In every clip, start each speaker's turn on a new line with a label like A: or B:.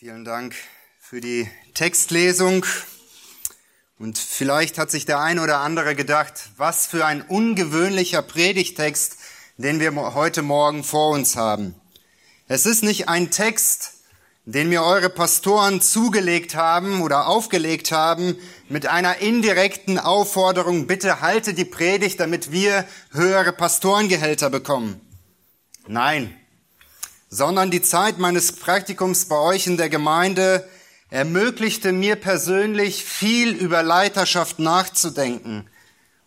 A: Vielen Dank für die Textlesung. Und vielleicht hat sich der ein oder andere gedacht, was für ein ungewöhnlicher Predigtext, den wir heute Morgen vor uns haben. Es ist nicht ein Text, den mir eure Pastoren zugelegt haben oder aufgelegt haben mit einer indirekten Aufforderung, bitte halte die Predigt, damit wir höhere Pastorengehälter bekommen. Nein, sondern die Zeit meines Praktikums bei euch in der Gemeinde ermöglichte mir persönlich viel über Leiterschaft nachzudenken.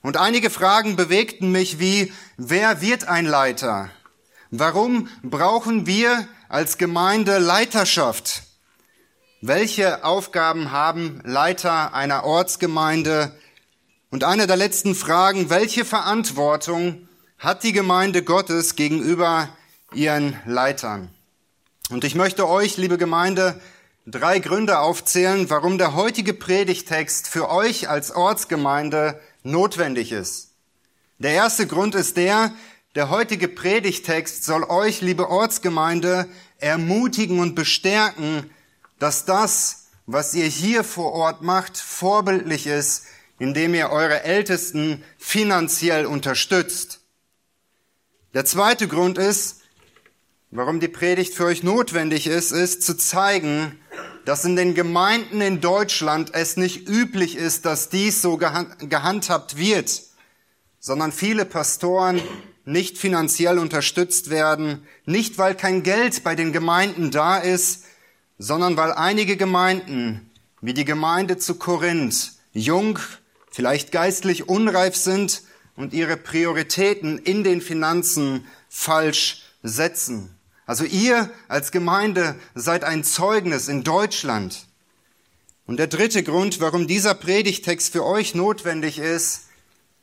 A: Und einige Fragen bewegten mich wie, wer wird ein Leiter? Warum brauchen wir als Gemeinde Leiterschaft? Welche Aufgaben haben Leiter einer Ortsgemeinde? Und eine der letzten Fragen, welche Verantwortung hat die Gemeinde Gottes gegenüber ihren Leitern. Und ich möchte euch, liebe Gemeinde, drei Gründe aufzählen, warum der heutige Predigtext für euch als Ortsgemeinde notwendig ist. Der erste Grund ist der, der heutige Predigtext soll euch, liebe Ortsgemeinde, ermutigen und bestärken, dass das, was ihr hier vor Ort macht, vorbildlich ist, indem ihr eure Ältesten finanziell unterstützt. Der zweite Grund ist, Warum die Predigt für euch notwendig ist, ist zu zeigen, dass in den Gemeinden in Deutschland es nicht üblich ist, dass dies so gehandhabt wird, sondern viele Pastoren nicht finanziell unterstützt werden, nicht weil kein Geld bei den Gemeinden da ist, sondern weil einige Gemeinden, wie die Gemeinde zu Korinth, jung, vielleicht geistlich unreif sind und ihre Prioritäten in den Finanzen falsch setzen. Also ihr als Gemeinde seid ein Zeugnis in Deutschland. Und der dritte Grund, warum dieser Predigtext für euch notwendig ist,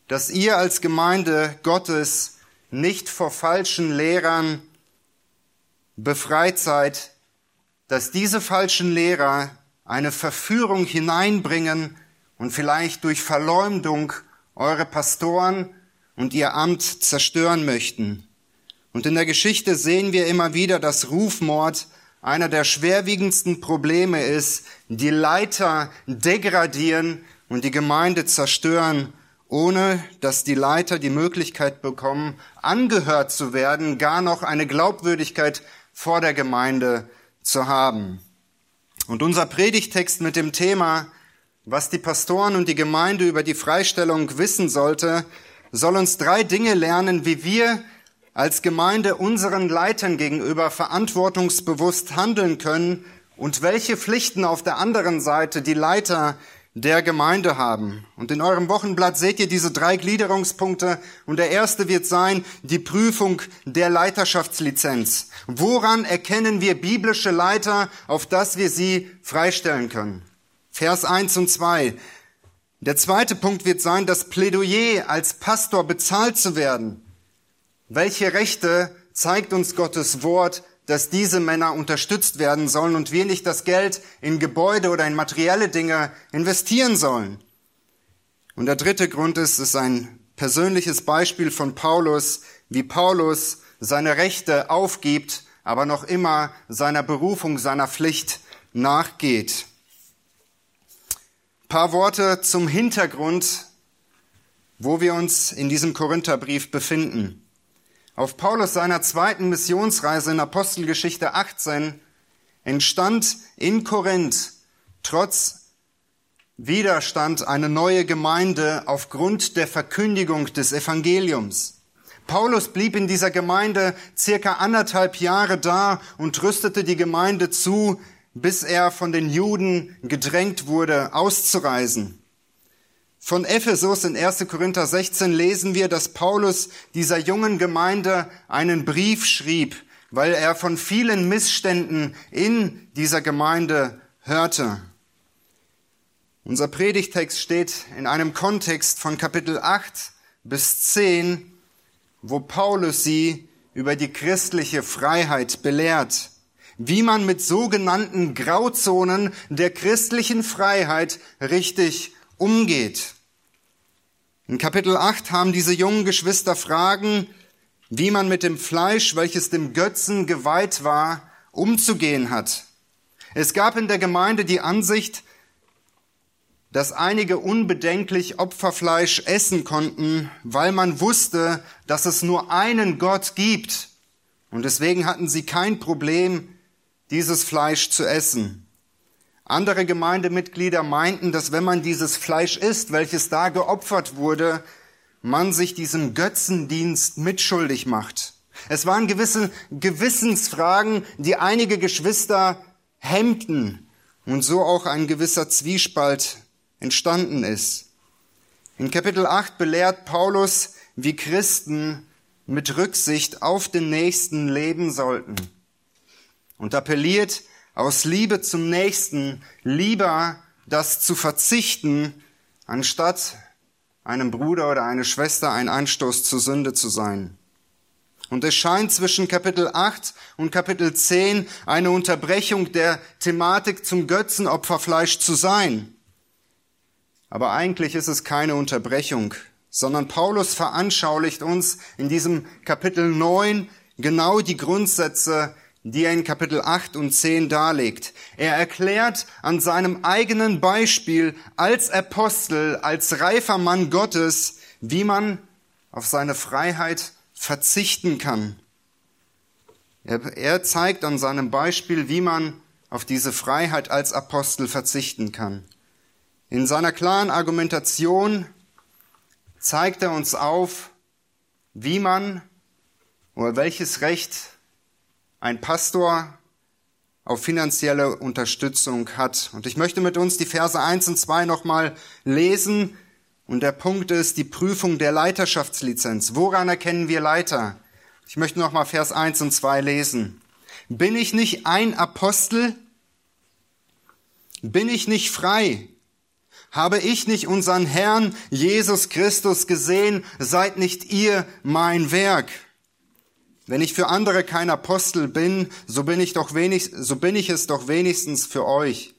A: dass ihr als Gemeinde Gottes nicht vor falschen Lehrern befreit seid, dass diese falschen Lehrer eine Verführung hineinbringen und vielleicht durch Verleumdung eure Pastoren und ihr Amt zerstören möchten. Und in der Geschichte sehen wir immer wieder, dass Rufmord einer der schwerwiegendsten Probleme ist, die Leiter degradieren und die Gemeinde zerstören, ohne dass die Leiter die Möglichkeit bekommen, angehört zu werden, gar noch eine Glaubwürdigkeit vor der Gemeinde zu haben. Und unser Predigtext mit dem Thema, was die Pastoren und die Gemeinde über die Freistellung wissen sollte, soll uns drei Dinge lernen, wie wir als Gemeinde unseren Leitern gegenüber verantwortungsbewusst handeln können und welche Pflichten auf der anderen Seite die Leiter der Gemeinde haben. Und in eurem Wochenblatt seht ihr diese drei Gliederungspunkte und der erste wird sein die Prüfung der Leiterschaftslizenz. Woran erkennen wir biblische Leiter, auf dass wir sie freistellen können? Vers 1 und 2. Der zweite Punkt wird sein, das Plädoyer als Pastor bezahlt zu werden. Welche Rechte zeigt uns Gottes Wort, dass diese Männer unterstützt werden sollen und wir nicht das Geld in Gebäude oder in materielle Dinge investieren sollen? Und der dritte Grund ist, es ist ein persönliches Beispiel von Paulus, wie Paulus seine Rechte aufgibt, aber noch immer seiner Berufung, seiner Pflicht nachgeht. Ein paar Worte zum Hintergrund, wo wir uns in diesem Korintherbrief befinden. Auf Paulus seiner zweiten Missionsreise in Apostelgeschichte 18 entstand in Korinth trotz Widerstand eine neue Gemeinde aufgrund der Verkündigung des Evangeliums. Paulus blieb in dieser Gemeinde circa anderthalb Jahre da und rüstete die Gemeinde zu, bis er von den Juden gedrängt wurde, auszureisen. Von Ephesus in 1. Korinther 16 lesen wir, dass Paulus dieser jungen Gemeinde einen Brief schrieb, weil er von vielen Missständen in dieser Gemeinde hörte. Unser Predigtext steht in einem Kontext von Kapitel 8 bis 10, wo Paulus sie über die christliche Freiheit belehrt, wie man mit sogenannten Grauzonen der christlichen Freiheit richtig umgeht. In Kapitel 8 haben diese jungen Geschwister Fragen, wie man mit dem Fleisch, welches dem Götzen geweiht war, umzugehen hat. Es gab in der Gemeinde die Ansicht, dass einige unbedenklich Opferfleisch essen konnten, weil man wusste, dass es nur einen Gott gibt. Und deswegen hatten sie kein Problem, dieses Fleisch zu essen. Andere Gemeindemitglieder meinten, dass wenn man dieses Fleisch isst, welches da geopfert wurde, man sich diesem Götzendienst mitschuldig macht. Es waren gewisse Gewissensfragen, die einige Geschwister hemmten und so auch ein gewisser Zwiespalt entstanden ist. In Kapitel 8 belehrt Paulus, wie Christen mit Rücksicht auf den Nächsten leben sollten und appelliert aus Liebe zum Nächsten lieber das zu verzichten, anstatt einem Bruder oder einer Schwester ein Anstoß zur Sünde zu sein. Und es scheint zwischen Kapitel 8 und Kapitel 10 eine Unterbrechung der Thematik zum Götzenopferfleisch zu sein. Aber eigentlich ist es keine Unterbrechung, sondern Paulus veranschaulicht uns in diesem Kapitel 9 genau die Grundsätze, die er in Kapitel 8 und 10 darlegt. Er erklärt an seinem eigenen Beispiel als Apostel, als reifer Mann Gottes, wie man auf seine Freiheit verzichten kann. Er, er zeigt an seinem Beispiel, wie man auf diese Freiheit als Apostel verzichten kann. In seiner klaren Argumentation zeigt er uns auf, wie man oder welches Recht ein Pastor auf finanzielle Unterstützung hat. Und ich möchte mit uns die Verse 1 und 2 nochmal lesen, und der Punkt ist die Prüfung der Leiterschaftslizenz. Woran erkennen wir Leiter? Ich möchte noch mal Vers 1 und 2 lesen. Bin ich nicht ein Apostel? Bin ich nicht frei? Habe ich nicht unseren Herrn Jesus Christus gesehen? Seid nicht ihr mein Werk? Wenn ich für andere kein Apostel bin, so bin ich doch wenig, so bin ich es doch wenigstens für euch.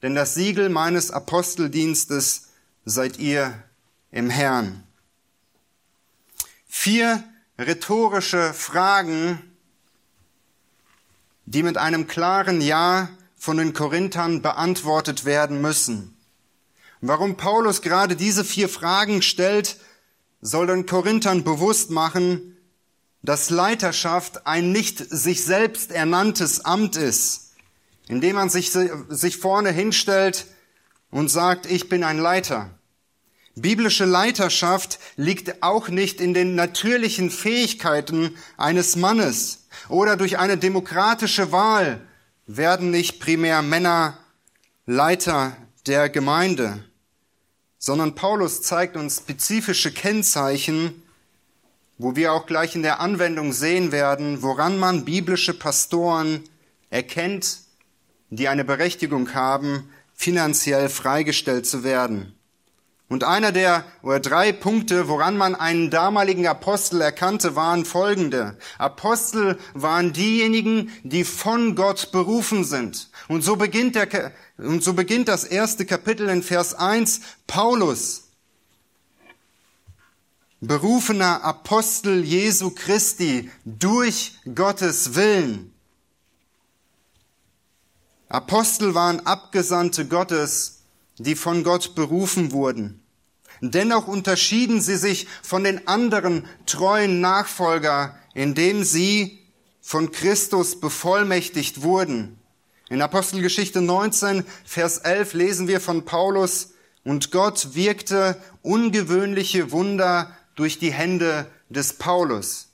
A: Denn das Siegel meines Aposteldienstes seid ihr im Herrn. Vier rhetorische Fragen, die mit einem klaren Ja von den Korinthern beantwortet werden müssen. Warum Paulus gerade diese vier Fragen stellt, soll den Korinthern bewusst machen, dass Leiterschaft ein nicht sich selbst ernanntes Amt ist, indem man sich, sich vorne hinstellt und sagt, ich bin ein Leiter. Biblische Leiterschaft liegt auch nicht in den natürlichen Fähigkeiten eines Mannes oder durch eine demokratische Wahl werden nicht primär Männer Leiter der Gemeinde, sondern Paulus zeigt uns spezifische Kennzeichen, wo wir auch gleich in der Anwendung sehen werden, woran man biblische Pastoren erkennt, die eine Berechtigung haben, finanziell freigestellt zu werden. Und einer der oder drei Punkte, woran man einen damaligen Apostel erkannte, waren folgende. Apostel waren diejenigen, die von Gott berufen sind. Und so beginnt der, und so beginnt das erste Kapitel in Vers 1. Paulus, berufener Apostel Jesu Christi durch Gottes Willen. Apostel waren Abgesandte Gottes, die von Gott berufen wurden. Dennoch unterschieden sie sich von den anderen treuen Nachfolger, indem sie von Christus bevollmächtigt wurden. In Apostelgeschichte 19, Vers 11 lesen wir von Paulus, und Gott wirkte ungewöhnliche Wunder durch die Hände des Paulus.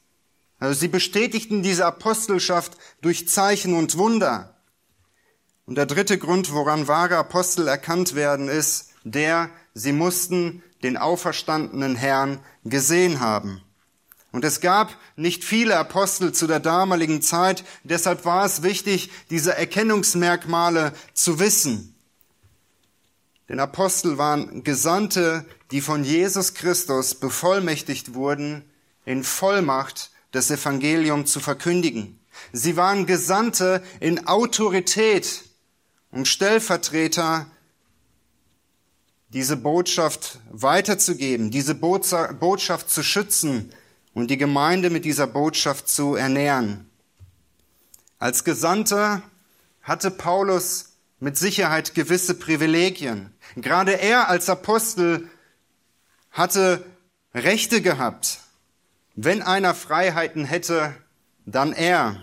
A: Also sie bestätigten diese Apostelschaft durch Zeichen und Wunder. Und der dritte Grund, woran wahre Apostel erkannt werden, ist der, sie mussten den auferstandenen Herrn gesehen haben. Und es gab nicht viele Apostel zu der damaligen Zeit, deshalb war es wichtig, diese Erkennungsmerkmale zu wissen. Denn Apostel waren Gesandte, die von Jesus Christus bevollmächtigt wurden, in Vollmacht das Evangelium zu verkündigen. Sie waren Gesandte in Autorität, und Stellvertreter diese Botschaft weiterzugeben, diese Botschaft zu schützen und die Gemeinde mit dieser Botschaft zu ernähren. Als Gesandter hatte Paulus mit Sicherheit gewisse Privilegien. Gerade er als Apostel hatte Rechte gehabt. Wenn einer Freiheiten hätte, dann er.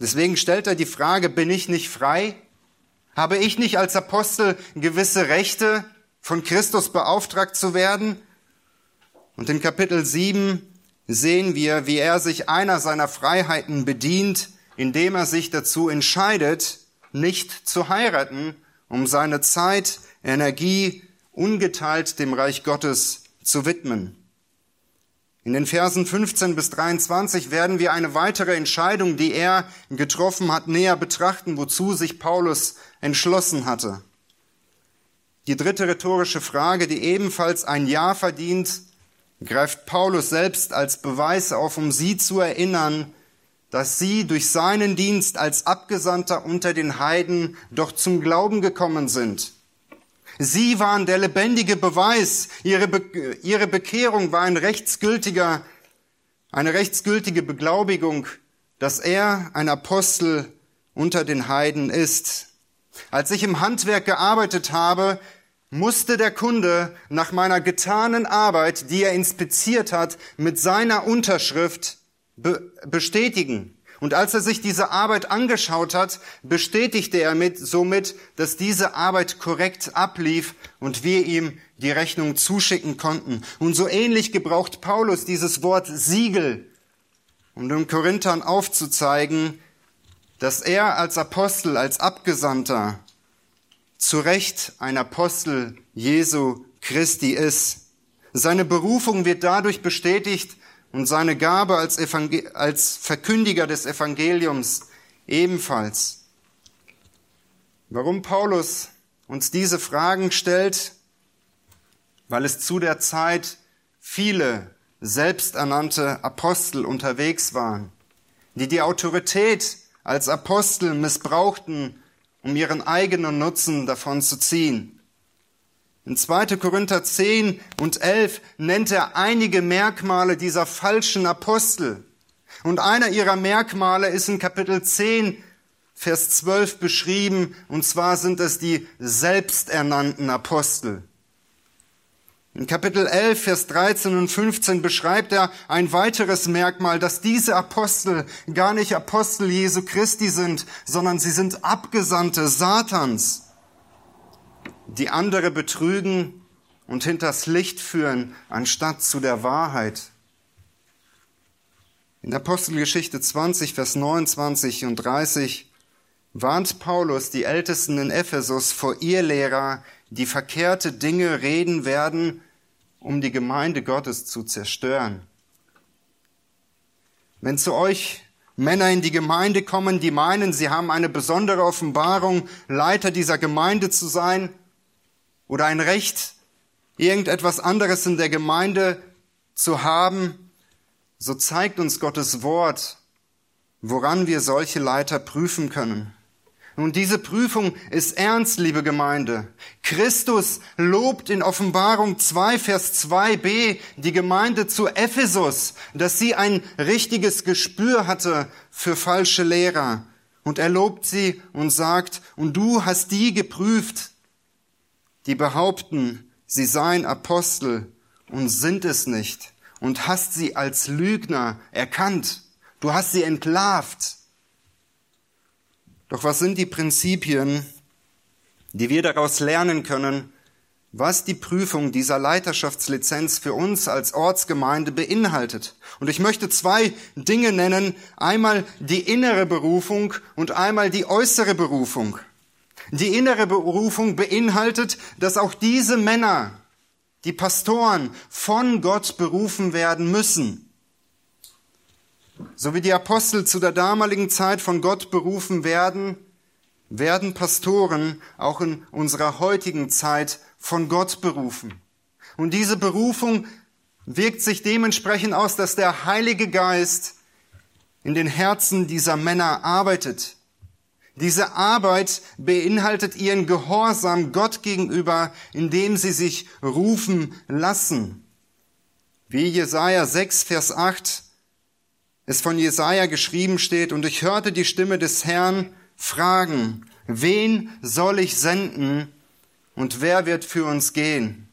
A: Deswegen stellt er die Frage, bin ich nicht frei? Habe ich nicht als Apostel gewisse Rechte, von Christus beauftragt zu werden? Und in Kapitel 7 sehen wir, wie er sich einer seiner Freiheiten bedient, indem er sich dazu entscheidet, nicht zu heiraten, um seine Zeit, Energie ungeteilt dem Reich Gottes zu widmen. In den Versen 15 bis 23 werden wir eine weitere Entscheidung, die er getroffen hat, näher betrachten, wozu sich Paulus entschlossen hatte. Die dritte rhetorische Frage, die ebenfalls ein Ja verdient, greift Paulus selbst als Beweis auf, um sie zu erinnern, dass sie durch seinen Dienst als Abgesandter unter den Heiden doch zum Glauben gekommen sind. Sie waren der lebendige Beweis. Ihre, Be ihre Bekehrung war ein rechtsgültiger, eine rechtsgültige Beglaubigung, dass er ein Apostel unter den Heiden ist. Als ich im Handwerk gearbeitet habe, musste der Kunde nach meiner getanen Arbeit, die er inspiziert hat, mit seiner Unterschrift be bestätigen. Und als er sich diese Arbeit angeschaut hat, bestätigte er mit, somit, dass diese Arbeit korrekt ablief und wir ihm die Rechnung zuschicken konnten. Und so ähnlich gebraucht Paulus dieses Wort Siegel, um den Korinthern aufzuzeigen, dass er als Apostel, als Abgesandter zu Recht ein Apostel Jesu Christi ist. Seine Berufung wird dadurch bestätigt, und seine Gabe als, als Verkündiger des Evangeliums ebenfalls. Warum Paulus uns diese Fragen stellt? Weil es zu der Zeit viele selbsternannte Apostel unterwegs waren, die die Autorität als Apostel missbrauchten, um ihren eigenen Nutzen davon zu ziehen. In 2. Korinther 10 und 11 nennt er einige Merkmale dieser falschen Apostel. Und einer ihrer Merkmale ist in Kapitel 10, Vers 12 beschrieben, und zwar sind es die selbsternannten Apostel. In Kapitel 11, Vers 13 und 15 beschreibt er ein weiteres Merkmal, dass diese Apostel gar nicht Apostel Jesu Christi sind, sondern sie sind Abgesandte Satans die andere betrügen und hinters Licht führen, anstatt zu der Wahrheit. In Apostelgeschichte 20, Vers 29 und 30 warnt Paulus die Ältesten in Ephesus vor ihr Lehrer, die verkehrte Dinge reden werden, um die Gemeinde Gottes zu zerstören. Wenn zu euch Männer in die Gemeinde kommen, die meinen, sie haben eine besondere Offenbarung, Leiter dieser Gemeinde zu sein, oder ein Recht, irgendetwas anderes in der Gemeinde zu haben, so zeigt uns Gottes Wort, woran wir solche Leiter prüfen können. Nun, diese Prüfung ist ernst, liebe Gemeinde. Christus lobt in Offenbarung 2, Vers 2b die Gemeinde zu Ephesus, dass sie ein richtiges Gespür hatte für falsche Lehrer. Und er lobt sie und sagt, und du hast die geprüft, die behaupten, sie seien Apostel und sind es nicht und hast sie als Lügner erkannt. Du hast sie entlarvt. Doch was sind die Prinzipien, die wir daraus lernen können, was die Prüfung dieser Leiterschaftslizenz für uns als Ortsgemeinde beinhaltet. Und ich möchte zwei Dinge nennen, einmal die innere Berufung und einmal die äußere Berufung. Die innere Berufung beinhaltet, dass auch diese Männer, die Pastoren, von Gott berufen werden müssen. So wie die Apostel zu der damaligen Zeit von Gott berufen werden, werden Pastoren auch in unserer heutigen Zeit von Gott berufen. Und diese Berufung wirkt sich dementsprechend aus, dass der Heilige Geist in den Herzen dieser Männer arbeitet diese Arbeit beinhaltet ihren Gehorsam Gott gegenüber, indem sie sich rufen lassen. Wie Jesaja 6, Vers 8 es von Jesaja geschrieben steht, und ich hörte die Stimme des Herrn fragen, wen soll ich senden und wer wird für uns gehen?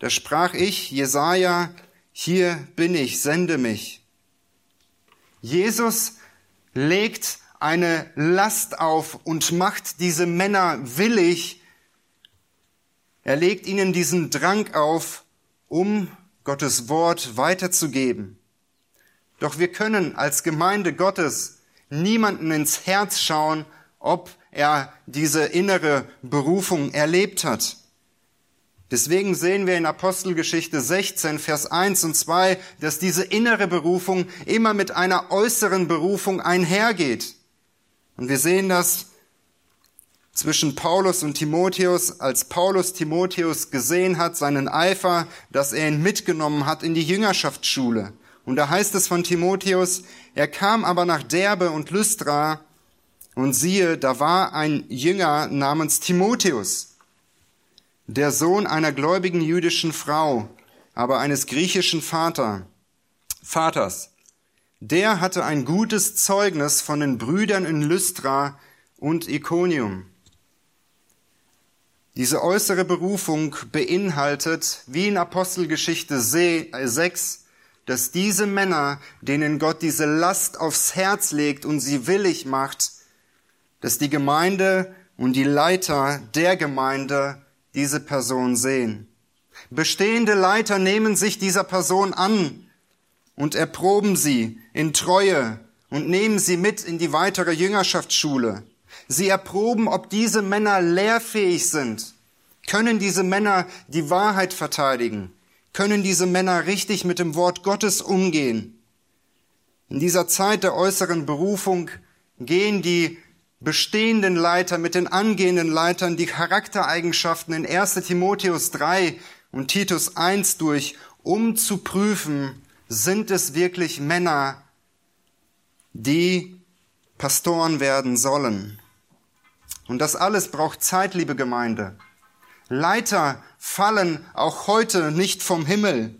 A: Da sprach ich, Jesaja, hier bin ich, sende mich. Jesus legt eine Last auf und macht diese Männer willig. Er legt ihnen diesen Drang auf, um Gottes Wort weiterzugeben. Doch wir können als Gemeinde Gottes niemanden ins Herz schauen, ob er diese innere Berufung erlebt hat. Deswegen sehen wir in Apostelgeschichte 16, Vers 1 und 2, dass diese innere Berufung immer mit einer äußeren Berufung einhergeht. Und wir sehen das zwischen Paulus und Timotheus, als Paulus Timotheus gesehen hat, seinen Eifer, dass er ihn mitgenommen hat in die Jüngerschaftsschule. Und da heißt es von Timotheus, er kam aber nach Derbe und Lystra, und siehe, da war ein Jünger namens Timotheus, der Sohn einer gläubigen jüdischen Frau, aber eines griechischen Vater, Vaters. Der hatte ein gutes Zeugnis von den Brüdern in Lystra und Iconium. Diese äußere Berufung beinhaltet, wie in Apostelgeschichte 6, dass diese Männer, denen Gott diese Last aufs Herz legt und sie willig macht, dass die Gemeinde und die Leiter der Gemeinde diese Person sehen. Bestehende Leiter nehmen sich dieser Person an und erproben sie in Treue und nehmen sie mit in die weitere Jüngerschaftsschule. Sie erproben, ob diese Männer lehrfähig sind. Können diese Männer die Wahrheit verteidigen? Können diese Männer richtig mit dem Wort Gottes umgehen? In dieser Zeit der äußeren Berufung gehen die bestehenden Leiter mit den angehenden Leitern die Charaktereigenschaften in 1 Timotheus 3 und Titus 1 durch, um zu prüfen, sind es wirklich Männer, die Pastoren werden sollen. Und das alles braucht Zeit, liebe Gemeinde. Leiter fallen auch heute nicht vom Himmel.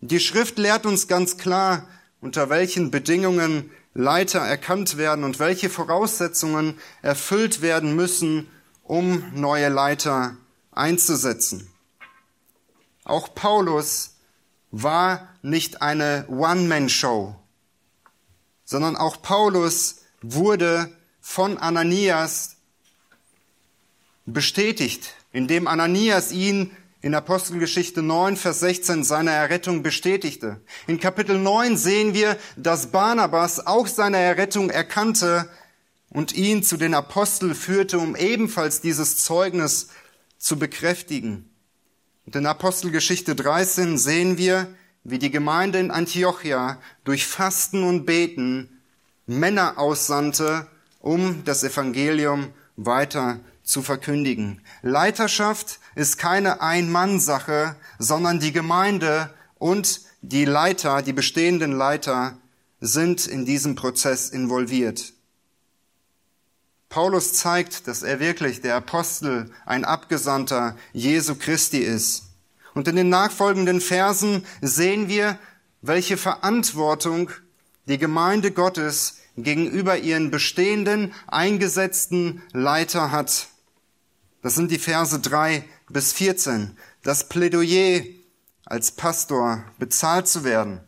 A: Die Schrift lehrt uns ganz klar, unter welchen Bedingungen Leiter erkannt werden und welche Voraussetzungen erfüllt werden müssen, um neue Leiter einzusetzen. Auch Paulus war nicht eine One-Man-Show, sondern auch Paulus wurde von Ananias bestätigt, indem Ananias ihn in Apostelgeschichte 9, Vers 16 seine Errettung bestätigte. In Kapitel 9 sehen wir, dass Barnabas auch seine Errettung erkannte und ihn zu den Aposteln führte, um ebenfalls dieses Zeugnis zu bekräftigen. Und in Apostelgeschichte 13 sehen wir, wie die Gemeinde in Antiochia durch Fasten und Beten Männer aussandte, um das Evangelium weiter zu verkündigen. Leiterschaft ist keine Ein-Mann-Sache, sondern die Gemeinde und die Leiter, die bestehenden Leiter sind in diesem Prozess involviert. Paulus zeigt, dass er wirklich der Apostel, ein Abgesandter Jesu Christi ist. Und in den nachfolgenden Versen sehen wir, welche Verantwortung die Gemeinde Gottes gegenüber ihren bestehenden, eingesetzten Leiter hat. Das sind die Verse drei bis 14. Das Plädoyer als Pastor bezahlt zu werden.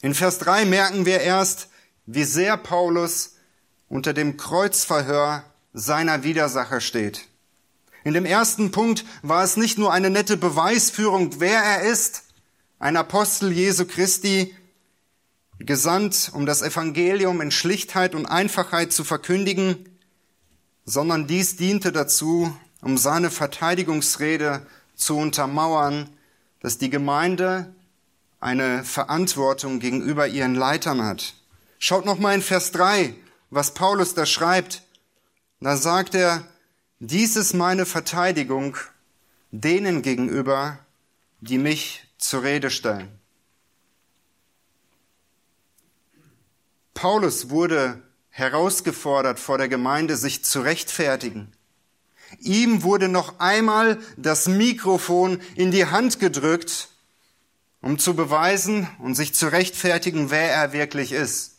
A: In Vers 3 merken wir erst, wie sehr Paulus unter dem Kreuzverhör seiner Widersacher steht. In dem ersten Punkt war es nicht nur eine nette Beweisführung, wer er ist, ein Apostel Jesu Christi, gesandt, um das Evangelium in Schlichtheit und Einfachheit zu verkündigen, sondern dies diente dazu, um seine Verteidigungsrede zu untermauern, dass die Gemeinde eine Verantwortung gegenüber ihren Leitern hat. Schaut noch mal in Vers 3, was Paulus da schreibt. Da sagt er, dies ist meine Verteidigung denen gegenüber, die mich zur Rede stellen. Paulus wurde herausgefordert vor der Gemeinde, sich zu rechtfertigen. Ihm wurde noch einmal das Mikrofon in die Hand gedrückt, um zu beweisen und sich zu rechtfertigen, wer er wirklich ist.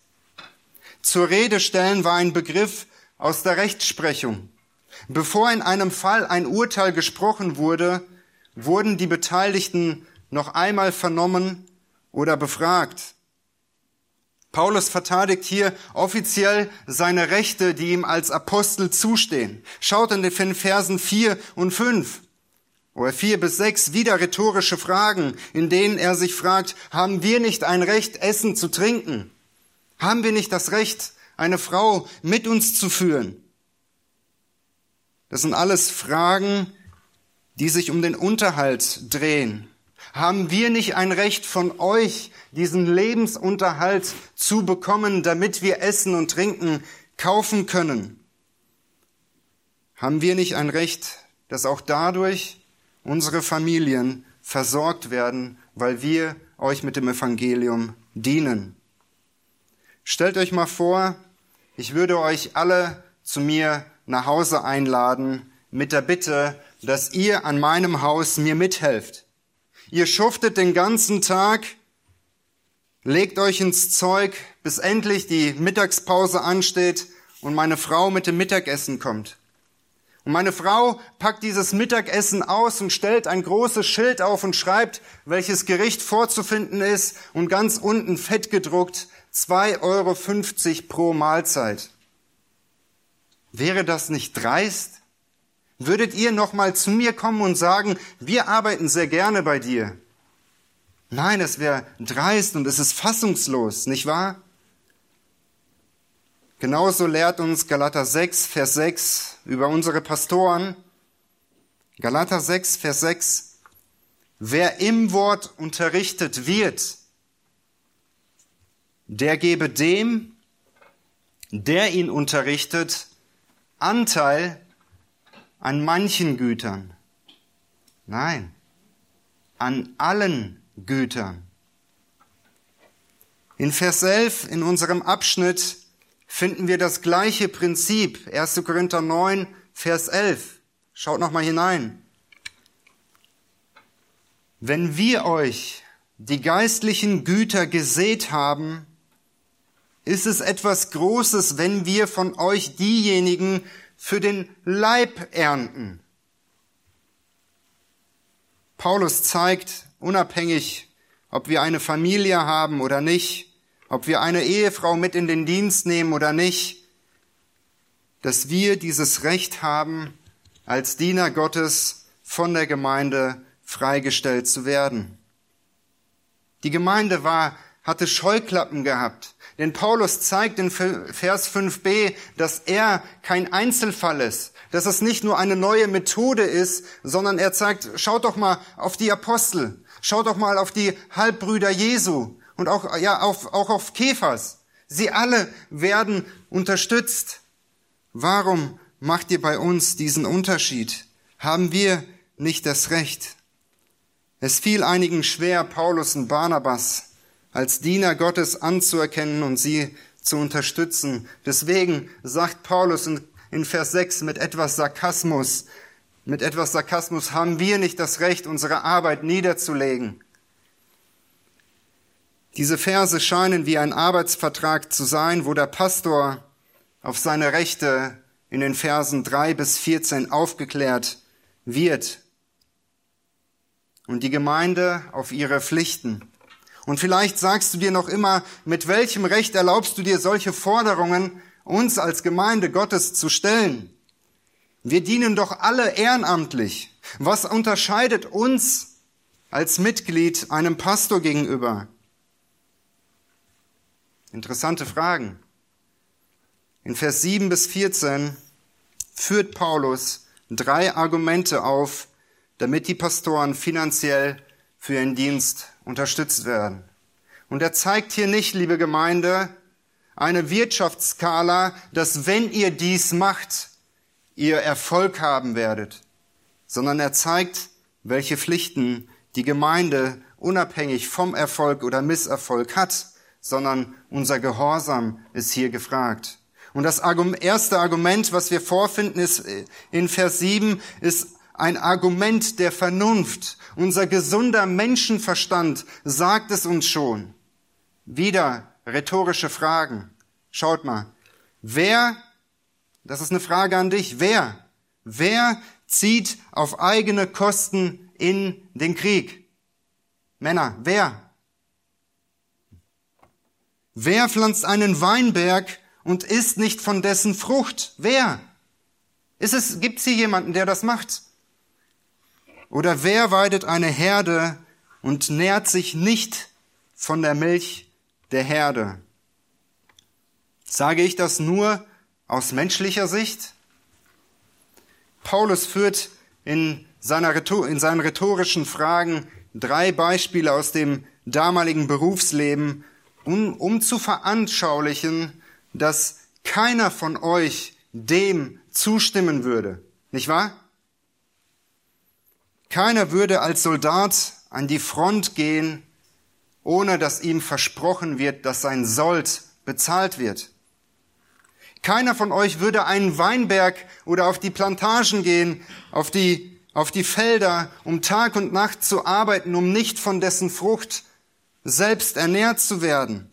A: Zur Rede stellen war ein Begriff aus der Rechtsprechung. Bevor in einem Fall ein Urteil gesprochen wurde, wurden die Beteiligten noch einmal vernommen oder befragt. Paulus verteidigt hier offiziell seine Rechte, die ihm als Apostel zustehen. Schaut in den Versen 4 und 5 oder 4 bis 6 wieder rhetorische Fragen, in denen er sich fragt, haben wir nicht ein Recht, Essen zu trinken? Haben wir nicht das Recht, eine Frau mit uns zu führen? Das sind alles Fragen, die sich um den Unterhalt drehen. Haben wir nicht ein Recht von euch, diesen Lebensunterhalt zu bekommen, damit wir Essen und Trinken kaufen können? Haben wir nicht ein Recht, dass auch dadurch unsere Familien versorgt werden, weil wir euch mit dem Evangelium dienen? Stellt euch mal vor, ich würde euch alle zu mir nach Hause einladen mit der Bitte, dass ihr an meinem Haus mir mithelft. Ihr schuftet den ganzen Tag, legt euch ins Zeug, bis endlich die Mittagspause ansteht und meine Frau mit dem Mittagessen kommt. Und meine Frau packt dieses Mittagessen aus und stellt ein großes Schild auf und schreibt, welches Gericht vorzufinden ist und ganz unten fett gedruckt 2,50 Euro pro Mahlzeit. Wäre das nicht dreist? Würdet ihr noch mal zu mir kommen und sagen, wir arbeiten sehr gerne bei dir? Nein, es wäre dreist und es ist fassungslos, nicht wahr? Genauso lehrt uns Galater 6, Vers 6 über unsere Pastoren. Galater 6, Vers 6. Wer im Wort unterrichtet wird, der gebe dem, der ihn unterrichtet, Anteil an manchen Gütern. Nein, an allen Gütern. In Vers 11 in unserem Abschnitt finden wir das gleiche Prinzip. 1. Korinther 9, Vers 11. Schaut noch mal hinein. Wenn wir euch die geistlichen Güter gesät haben, ist es etwas Großes, wenn wir von euch diejenigen für den Leib ernten. Paulus zeigt, unabhängig, ob wir eine Familie haben oder nicht, ob wir eine Ehefrau mit in den Dienst nehmen oder nicht, dass wir dieses Recht haben, als Diener Gottes von der Gemeinde freigestellt zu werden. Die Gemeinde war, hatte Scheuklappen gehabt. Denn Paulus zeigt in Vers 5b, dass er kein Einzelfall ist, dass es nicht nur eine neue Methode ist, sondern er zeigt, schaut doch mal auf die Apostel, schaut doch mal auf die Halbbrüder Jesu und auch, ja, auf, auch auf Kephas. Sie alle werden unterstützt. Warum macht ihr bei uns diesen Unterschied? Haben wir nicht das Recht? Es fiel einigen schwer, Paulus und Barnabas als Diener Gottes anzuerkennen und sie zu unterstützen. Deswegen sagt Paulus in, Vers 6 mit etwas Sarkasmus, mit etwas Sarkasmus haben wir nicht das Recht, unsere Arbeit niederzulegen. Diese Verse scheinen wie ein Arbeitsvertrag zu sein, wo der Pastor auf seine Rechte in den Versen 3 bis 14 aufgeklärt wird und die Gemeinde auf ihre Pflichten. Und vielleicht sagst du dir noch immer, mit welchem Recht erlaubst du dir solche Forderungen, uns als Gemeinde Gottes zu stellen? Wir dienen doch alle ehrenamtlich. Was unterscheidet uns als Mitglied einem Pastor gegenüber? Interessante Fragen. In Vers 7 bis 14 führt Paulus drei Argumente auf, damit die Pastoren finanziell für ihren Dienst unterstützt werden. Und er zeigt hier nicht, liebe Gemeinde, eine Wirtschaftsskala, dass wenn ihr dies macht, ihr Erfolg haben werdet, sondern er zeigt, welche Pflichten die Gemeinde unabhängig vom Erfolg oder Misserfolg hat, sondern unser Gehorsam ist hier gefragt. Und das erste Argument, was wir vorfinden, ist in Vers 7, ist ein Argument der Vernunft. Unser gesunder Menschenverstand sagt es uns schon. Wieder rhetorische Fragen. Schaut mal. Wer, das ist eine Frage an dich, wer, wer zieht auf eigene Kosten in den Krieg? Männer, wer? Wer pflanzt einen Weinberg und isst nicht von dessen Frucht? Wer? Ist es, gibt's hier jemanden, der das macht? Oder wer weidet eine Herde und nährt sich nicht von der Milch der Herde? Sage ich das nur aus menschlicher Sicht? Paulus führt in, seiner, in seinen rhetorischen Fragen drei Beispiele aus dem damaligen Berufsleben, um, um zu veranschaulichen, dass keiner von euch dem zustimmen würde. Nicht wahr? Keiner würde als Soldat an die Front gehen, ohne dass ihm versprochen wird, dass sein Sold bezahlt wird. Keiner von euch würde einen Weinberg oder auf die Plantagen gehen, auf die, auf die Felder, um Tag und Nacht zu arbeiten, um nicht von dessen Frucht selbst ernährt zu werden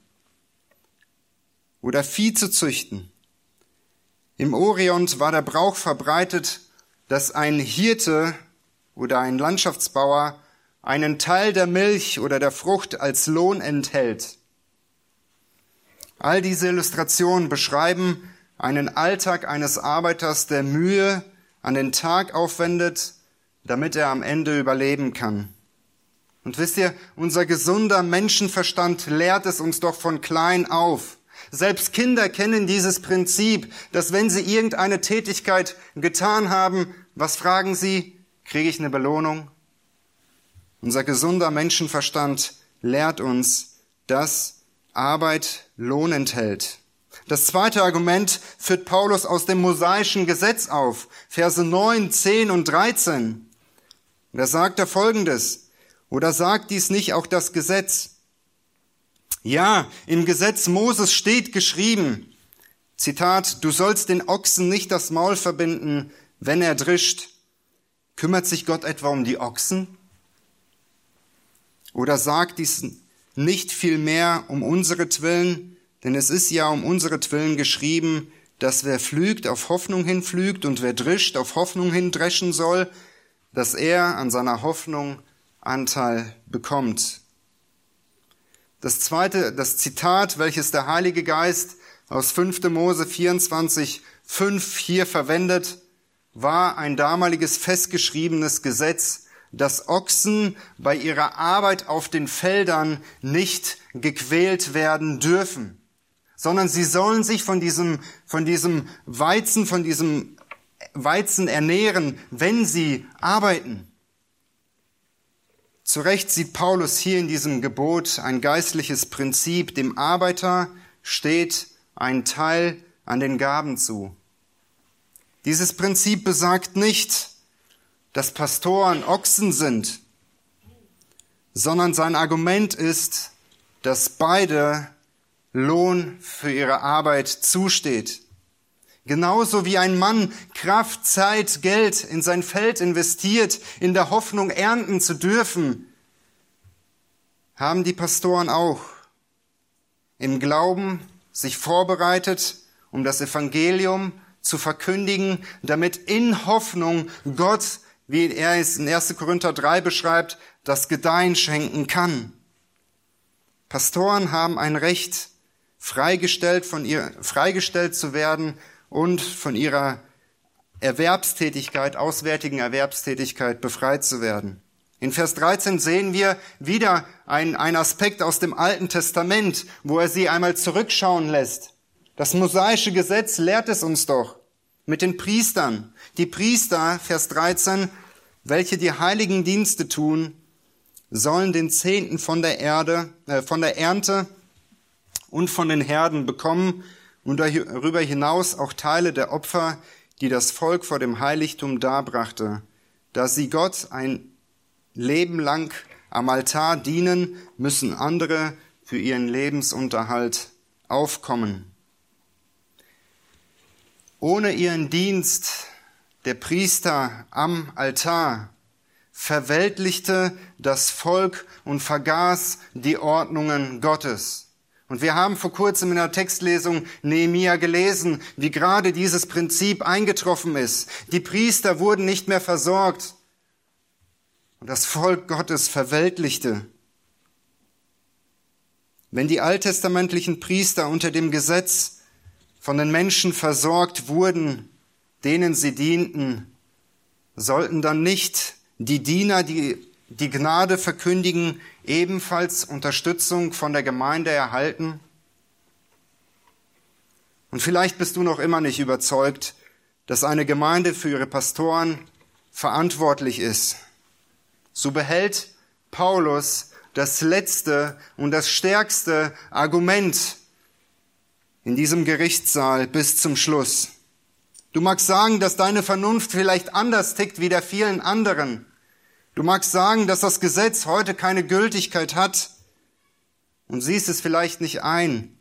A: oder Vieh zu züchten. Im Orient war der Brauch verbreitet, dass ein Hirte oder ein Landschaftsbauer einen Teil der Milch oder der Frucht als Lohn enthält. All diese Illustrationen beschreiben einen Alltag eines Arbeiters, der Mühe an den Tag aufwendet, damit er am Ende überleben kann. Und wisst ihr, unser gesunder Menschenverstand lehrt es uns doch von klein auf. Selbst Kinder kennen dieses Prinzip, dass wenn sie irgendeine Tätigkeit getan haben, was fragen sie? Kriege ich eine Belohnung? Unser gesunder Menschenverstand lehrt uns, dass Arbeit Lohn enthält. Das zweite Argument führt Paulus aus dem mosaischen Gesetz auf, Verse 9, 10 und 13. Da sagt er folgendes, oder sagt dies nicht auch das Gesetz? Ja, im Gesetz Moses steht geschrieben, Zitat, du sollst den Ochsen nicht das Maul verbinden, wenn er drischt. Kümmert sich Gott etwa um die Ochsen? Oder sagt dies nicht vielmehr um unsere Twillen, denn es ist ja um unsere Twillen geschrieben, dass wer pflügt, auf Hoffnung hin pflügt und wer drischt, auf Hoffnung hin dreschen soll, dass er an seiner Hoffnung Anteil bekommt. Das zweite, das Zitat, welches der Heilige Geist aus 5. Mose 24, 5 hier verwendet, war ein damaliges festgeschriebenes Gesetz, dass Ochsen bei ihrer Arbeit auf den Feldern nicht gequält werden dürfen sondern sie sollen sich von diesem, von diesem Weizen, von diesem Weizen ernähren, wenn sie arbeiten. Zu Recht sieht Paulus hier in diesem Gebot ein geistliches Prinzip. Dem Arbeiter steht ein Teil an den Gaben zu. Dieses Prinzip besagt nicht, dass Pastoren Ochsen sind, sondern sein Argument ist, dass beide Lohn für ihre Arbeit zusteht. Genauso wie ein Mann Kraft, Zeit, Geld in sein Feld investiert, in der Hoffnung ernten zu dürfen, haben die Pastoren auch im Glauben sich vorbereitet, um das Evangelium zu verkündigen, damit in Hoffnung Gott, wie er es in 1. Korinther 3 beschreibt, das Gedeihen schenken kann. Pastoren haben ein Recht, freigestellt, von ihr, freigestellt zu werden und von ihrer Erwerbstätigkeit, auswärtigen Erwerbstätigkeit befreit zu werden. In Vers 13 sehen wir wieder ein, ein Aspekt aus dem Alten Testament, wo er sie einmal zurückschauen lässt. Das mosaische Gesetz lehrt es uns doch mit den Priestern. Die Priester, Vers 13, welche die heiligen Dienste tun, sollen den Zehnten von der Erde, äh, von der Ernte und von den Herden bekommen und darüber hinaus auch Teile der Opfer, die das Volk vor dem Heiligtum darbrachte, da sie Gott ein Leben lang am Altar dienen, müssen andere für ihren Lebensunterhalt aufkommen. Ohne ihren Dienst der Priester am Altar verweltlichte das Volk und vergaß die Ordnungen Gottes. Und wir haben vor kurzem in der Textlesung Nehemia gelesen, wie gerade dieses Prinzip eingetroffen ist. Die Priester wurden nicht mehr versorgt und das Volk Gottes verweltlichte. Wenn die alttestamentlichen Priester unter dem Gesetz von den Menschen versorgt wurden, denen sie dienten, sollten dann nicht die Diener, die die Gnade verkündigen, ebenfalls Unterstützung von der Gemeinde erhalten? Und vielleicht bist du noch immer nicht überzeugt, dass eine Gemeinde für ihre Pastoren verantwortlich ist. So behält Paulus das letzte und das stärkste Argument in diesem Gerichtssaal bis zum Schluss. Du magst sagen, dass deine Vernunft vielleicht anders tickt wie der vielen anderen. Du magst sagen, dass das Gesetz heute keine Gültigkeit hat und siehst es vielleicht nicht ein.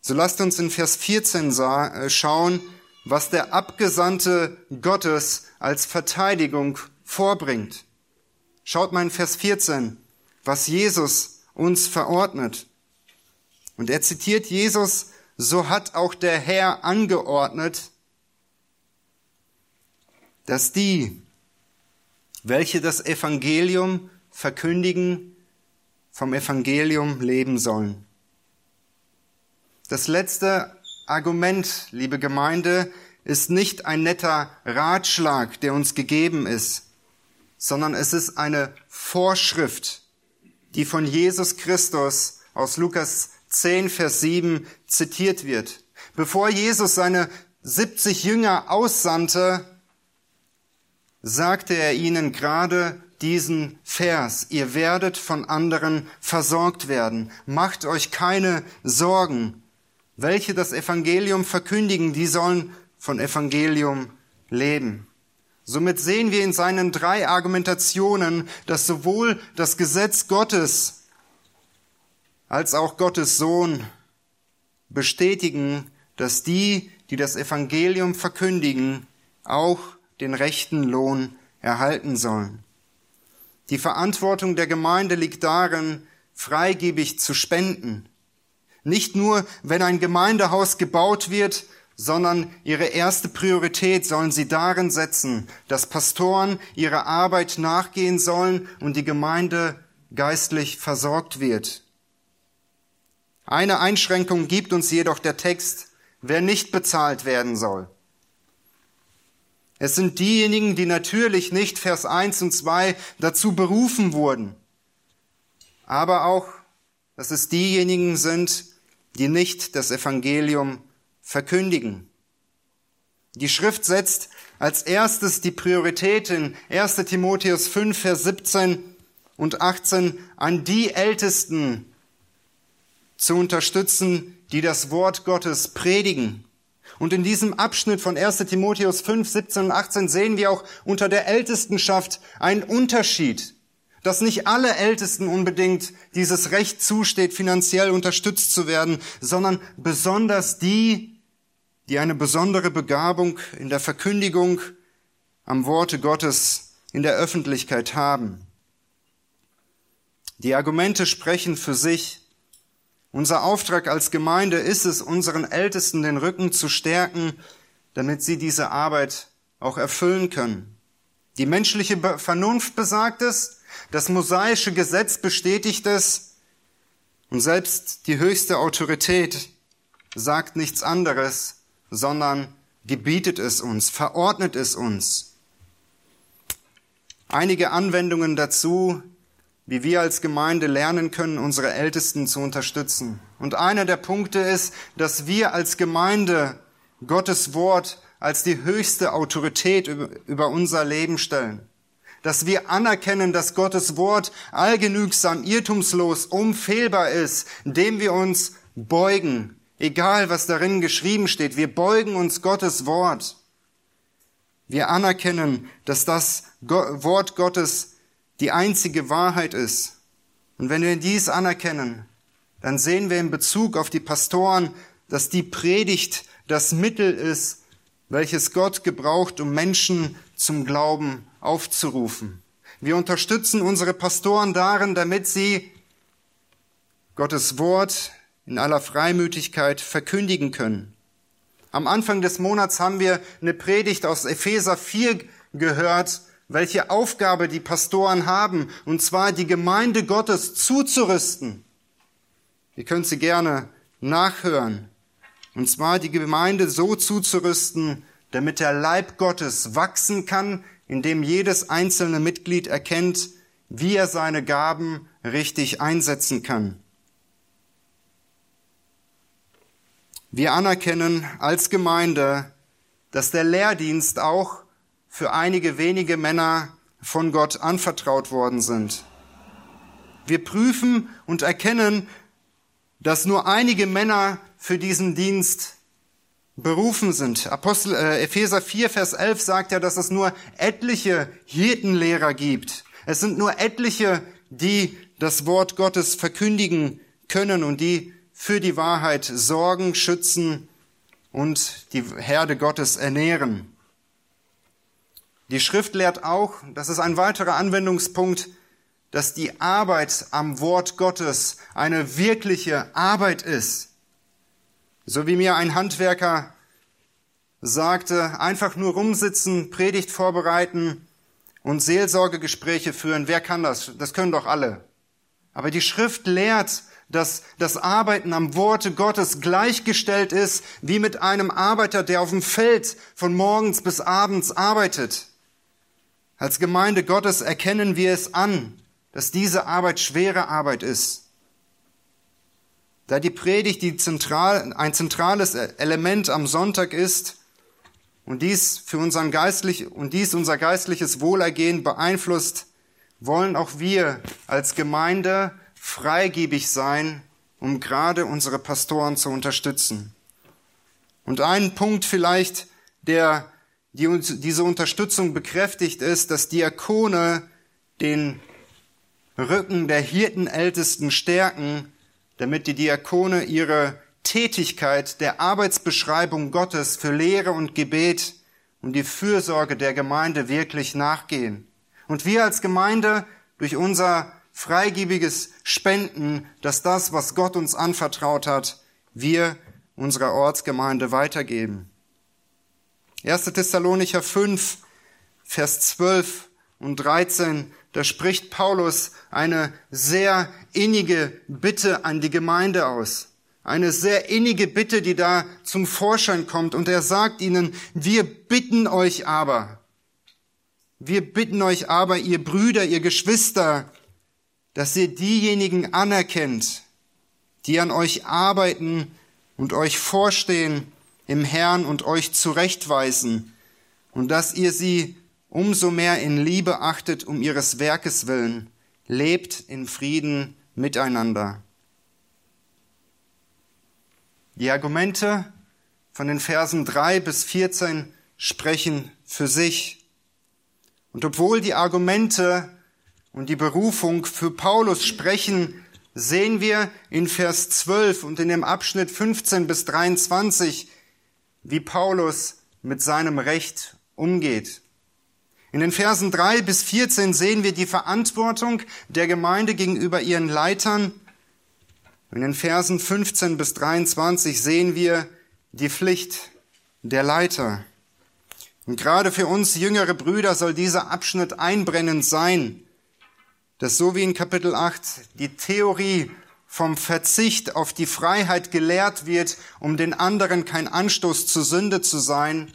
A: So lasst uns in Vers 14 äh, schauen, was der Abgesandte Gottes als Verteidigung vorbringt. Schaut mal in Vers 14, was Jesus uns verordnet. Und er zitiert Jesus, so hat auch der Herr angeordnet, dass die, welche das Evangelium verkündigen, vom Evangelium leben sollen. Das letzte Argument, liebe Gemeinde, ist nicht ein netter Ratschlag, der uns gegeben ist, sondern es ist eine Vorschrift, die von Jesus Christus aus Lukas 10, Vers 7 zitiert wird. Bevor Jesus seine 70 Jünger aussandte, sagte er ihnen gerade diesen Vers, ihr werdet von anderen versorgt werden. Macht euch keine Sorgen. Welche das Evangelium verkündigen, die sollen von Evangelium leben. Somit sehen wir in seinen drei Argumentationen, dass sowohl das Gesetz Gottes als auch Gottes Sohn bestätigen, dass die, die das Evangelium verkündigen, auch den rechten Lohn erhalten sollen. Die Verantwortung der Gemeinde liegt darin, freigebig zu spenden. Nicht nur, wenn ein Gemeindehaus gebaut wird, sondern ihre erste Priorität sollen sie darin setzen, dass Pastoren ihrer Arbeit nachgehen sollen und die Gemeinde geistlich versorgt wird. Eine Einschränkung gibt uns jedoch der Text, wer nicht bezahlt werden soll. Es sind diejenigen, die natürlich nicht Vers 1 und 2 dazu berufen wurden, aber auch, dass es diejenigen sind, die nicht das Evangelium verkündigen. Die Schrift setzt als erstes die Priorität in 1 Timotheus 5, Vers 17 und 18 an die Ältesten zu unterstützen, die das Wort Gottes predigen. Und in diesem Abschnitt von 1 Timotheus 5, 17 und 18 sehen wir auch unter der Ältestenschaft einen Unterschied, dass nicht alle Ältesten unbedingt dieses Recht zusteht, finanziell unterstützt zu werden, sondern besonders die, die eine besondere Begabung in der Verkündigung am Worte Gottes in der Öffentlichkeit haben. Die Argumente sprechen für sich. Unser Auftrag als Gemeinde ist es, unseren Ältesten den Rücken zu stärken, damit sie diese Arbeit auch erfüllen können. Die menschliche Vernunft besagt es, das mosaische Gesetz bestätigt es und selbst die höchste Autorität sagt nichts anderes, sondern gebietet es uns, verordnet es uns. Einige Anwendungen dazu wie wir als Gemeinde lernen können, unsere Ältesten zu unterstützen. Und einer der Punkte ist, dass wir als Gemeinde Gottes Wort als die höchste Autorität über unser Leben stellen. Dass wir anerkennen, dass Gottes Wort allgenügsam, irrtumslos, unfehlbar ist, indem wir uns beugen, egal was darin geschrieben steht. Wir beugen uns Gottes Wort. Wir anerkennen, dass das Wort Gottes die einzige Wahrheit ist. Und wenn wir dies anerkennen, dann sehen wir in Bezug auf die Pastoren, dass die Predigt das Mittel ist, welches Gott gebraucht, um Menschen zum Glauben aufzurufen. Wir unterstützen unsere Pastoren darin, damit sie Gottes Wort in aller Freimütigkeit verkündigen können. Am Anfang des Monats haben wir eine Predigt aus Epheser 4 gehört, welche Aufgabe die Pastoren haben, und zwar die Gemeinde Gottes zuzurüsten. Ihr könnt sie gerne nachhören. Und zwar die Gemeinde so zuzurüsten, damit der Leib Gottes wachsen kann, indem jedes einzelne Mitglied erkennt, wie er seine Gaben richtig einsetzen kann. Wir anerkennen als Gemeinde, dass der Lehrdienst auch für einige wenige Männer von Gott anvertraut worden sind. Wir prüfen und erkennen, dass nur einige Männer für diesen Dienst berufen sind. Apostel, äh, Epheser 4, Vers 11 sagt ja, dass es nur etliche Hirtenlehrer gibt. Es sind nur etliche, die das Wort Gottes verkündigen können und die für die Wahrheit sorgen, schützen und die Herde Gottes ernähren. Die Schrift lehrt auch, das ist ein weiterer Anwendungspunkt, dass die Arbeit am Wort Gottes eine wirkliche Arbeit ist. So wie mir ein Handwerker sagte, einfach nur rumsitzen, Predigt vorbereiten und Seelsorgegespräche führen, wer kann das? Das können doch alle. Aber die Schrift lehrt, dass das Arbeiten am Worte Gottes gleichgestellt ist wie mit einem Arbeiter, der auf dem Feld von morgens bis abends arbeitet. Als Gemeinde Gottes erkennen wir es an, dass diese Arbeit schwere Arbeit ist. Da die Predigt die zentral, ein zentrales Element am Sonntag ist und dies für unseren geistlich, und dies unser geistliches Wohlergehen beeinflusst, wollen auch wir als Gemeinde freigebig sein, um gerade unsere Pastoren zu unterstützen. Und ein Punkt vielleicht, der die uns diese Unterstützung bekräftigt, ist, dass Diakone den Rücken der Hirtenältesten stärken, damit die Diakone ihre Tätigkeit der Arbeitsbeschreibung Gottes für Lehre und Gebet und die Fürsorge der Gemeinde wirklich nachgehen. Und wir als Gemeinde durch unser freigebiges Spenden, dass das, was Gott uns anvertraut hat, wir unserer Ortsgemeinde weitergeben. 1. Thessalonicher 5, Vers 12 und 13, da spricht Paulus eine sehr innige Bitte an die Gemeinde aus. Eine sehr innige Bitte, die da zum Vorschein kommt. Und er sagt ihnen, wir bitten euch aber, wir bitten euch aber, ihr Brüder, ihr Geschwister, dass ihr diejenigen anerkennt, die an euch arbeiten und euch vorstehen im Herrn und euch zurechtweisen, und dass ihr sie umso mehr in Liebe achtet um ihres Werkes willen, lebt in Frieden miteinander. Die Argumente von den Versen drei bis 14 sprechen für sich. Und obwohl die Argumente und die Berufung für Paulus sprechen, sehen wir in Vers 12 und in dem Abschnitt 15 bis 23, wie Paulus mit seinem Recht umgeht. In den Versen 3 bis 14 sehen wir die Verantwortung der Gemeinde gegenüber ihren Leitern. In den Versen 15 bis 23 sehen wir die Pflicht der Leiter. Und gerade für uns jüngere Brüder soll dieser Abschnitt einbrennend sein, dass so wie in Kapitel 8 die Theorie vom Verzicht auf die Freiheit gelehrt wird, um den anderen kein Anstoß zur Sünde zu sein,